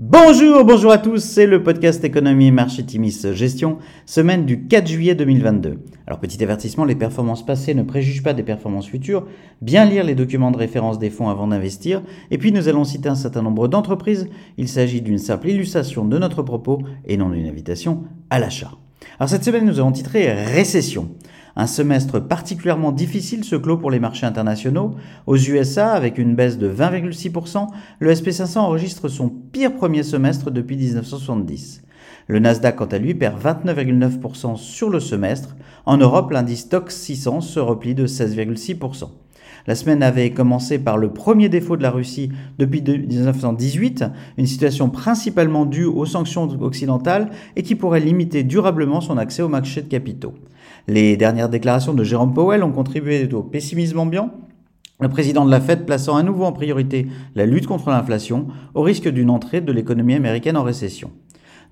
Bonjour, bonjour à tous, c'est le podcast Économie et Marché Timis Gestion, semaine du 4 juillet 2022. Alors petit avertissement, les performances passées ne préjugent pas des performances futures, bien lire les documents de référence des fonds avant d'investir, et puis nous allons citer un certain nombre d'entreprises, il s'agit d'une simple illustration de notre propos et non d'une invitation à l'achat. Alors cette semaine nous avons titré Récession. Un semestre particulièrement difficile se clôt pour les marchés internationaux. Aux USA, avec une baisse de 20,6%, le SP500 enregistre son pire premier semestre depuis 1970. Le Nasdaq, quant à lui, perd 29,9% sur le semestre. En Europe, l'indice TOX 600 se replie de 16,6%. La semaine avait commencé par le premier défaut de la Russie depuis 1918, une situation principalement due aux sanctions occidentales et qui pourrait limiter durablement son accès au marché de capitaux. Les dernières déclarations de Jérôme Powell ont contribué au pessimisme ambiant, le président de la Fed plaçant à nouveau en priorité la lutte contre l'inflation au risque d'une entrée de l'économie américaine en récession.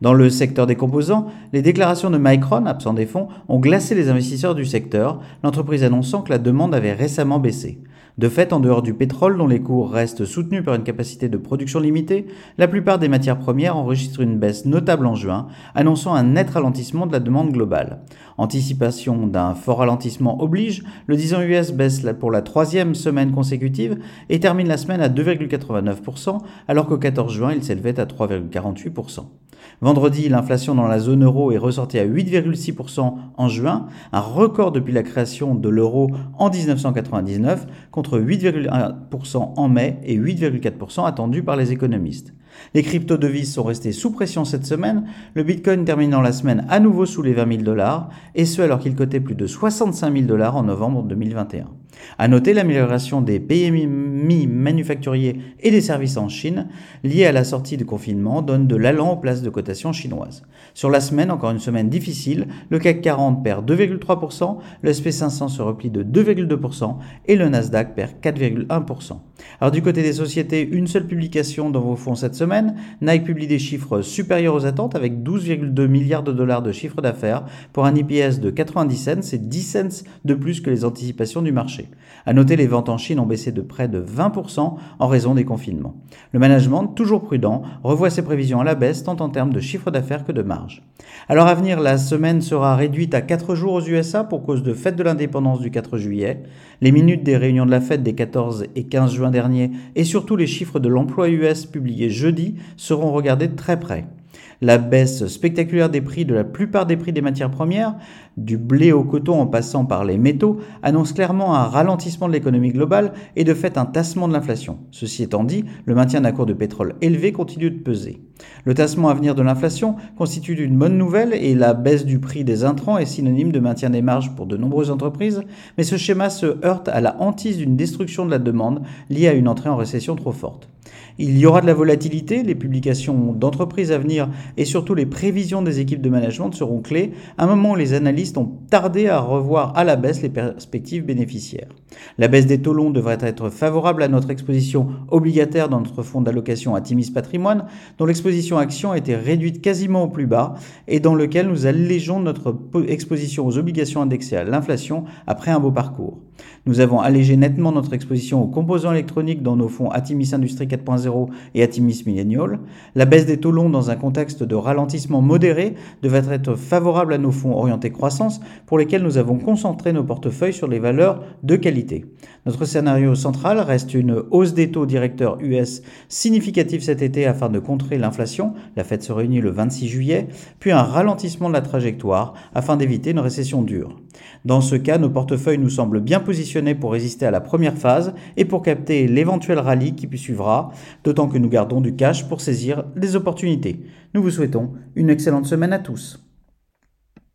Dans le secteur des composants, les déclarations de Micron, absent des fonds, ont glacé les investisseurs du secteur, l'entreprise annonçant que la demande avait récemment baissé. De fait, en dehors du pétrole, dont les cours restent soutenus par une capacité de production limitée, la plupart des matières premières enregistrent une baisse notable en juin, annonçant un net ralentissement de la demande globale. Anticipation d'un fort ralentissement oblige, le 10 ans US baisse pour la troisième semaine consécutive et termine la semaine à 2,89%, alors qu'au 14 juin, il s'élevait à 3,48%. Vendredi, l'inflation dans la zone euro est ressortie à 8,6% en juin, un record depuis la création de l'euro en 1999, contre 8,1% en mai et 8,4% attendus par les économistes. Les crypto-devises sont restées sous pression cette semaine, le Bitcoin terminant la semaine à nouveau sous les 20 000 dollars, et ce alors qu'il cotait plus de 65 000 dollars en novembre 2021. À noter l'amélioration des PMI manufacturiers et des services en Chine, liés à la sortie du confinement, donne de l'allant aux places de cotation chinoises. Sur la semaine, encore une semaine difficile, le CAC 40 perd 2,3%, le SP500 se replie de 2,2% et le Nasdaq perd 4,1%. Alors du côté des sociétés, une seule publication dans vos fonds cette semaine, Nike publie des chiffres supérieurs aux attentes avec 12,2 milliards de dollars de chiffre d'affaires pour un IPS de 90 cents, c'est 10 cents de plus que les anticipations du marché. À noter, les ventes en Chine ont baissé de près de 20% en raison des confinements. Le management, toujours prudent, revoit ses prévisions à la baisse tant en termes de chiffre d'affaires que de marge. Alors à venir, la semaine sera réduite à 4 jours aux USA pour cause de fête de l'indépendance du 4 juillet. Les minutes des réunions de la fête des 14 et 15 juin dernier et surtout les chiffres de l'emploi US publiés jeudi seront regardés de très près. La baisse spectaculaire des prix de la plupart des prix des matières premières, du blé au coton en passant par les métaux, annonce clairement un ralentissement de l'économie globale et de fait un tassement de l'inflation. Ceci étant dit, le maintien d'un cours de pétrole élevé continue de peser. Le tassement à venir de l'inflation constitue une bonne nouvelle et la baisse du prix des intrants est synonyme de maintien des marges pour de nombreuses entreprises, mais ce schéma se heurte à la hantise d'une destruction de la demande liée à une entrée en récession trop forte. Il y aura de la volatilité, les publications d'entreprises à venir et surtout les prévisions des équipes de management seront clés, à un moment où les ont tardé à revoir à la baisse les perspectives bénéficiaires. La baisse des taux longs devrait être favorable à notre exposition obligataire dans notre fonds d'allocation à Timis Patrimoine, dont l'exposition action a été réduite quasiment au plus bas et dans lequel nous allégeons notre exposition aux obligations indexées à l'inflation après un beau parcours. Nous avons allégé nettement notre exposition aux composants électroniques dans nos fonds Atimis Industrie 4.0 et Atimis Millennial. La baisse des taux longs dans un contexte de ralentissement modéré devrait être favorable à nos fonds orientés croissance pour lesquels nous avons concentré nos portefeuilles sur les valeurs de qualité. Notre scénario central reste une hausse des taux directeurs US significative cet été afin de contrer l'inflation, la Fed se réunit le 26 juillet, puis un ralentissement de la trajectoire afin d'éviter une récession dure. Dans ce cas, nos portefeuilles nous semblent bien positionnés pour résister à la première phase et pour capter l'éventuel rallye qui suivra, d'autant que nous gardons du cash pour saisir les opportunités. Nous vous souhaitons une excellente semaine à tous.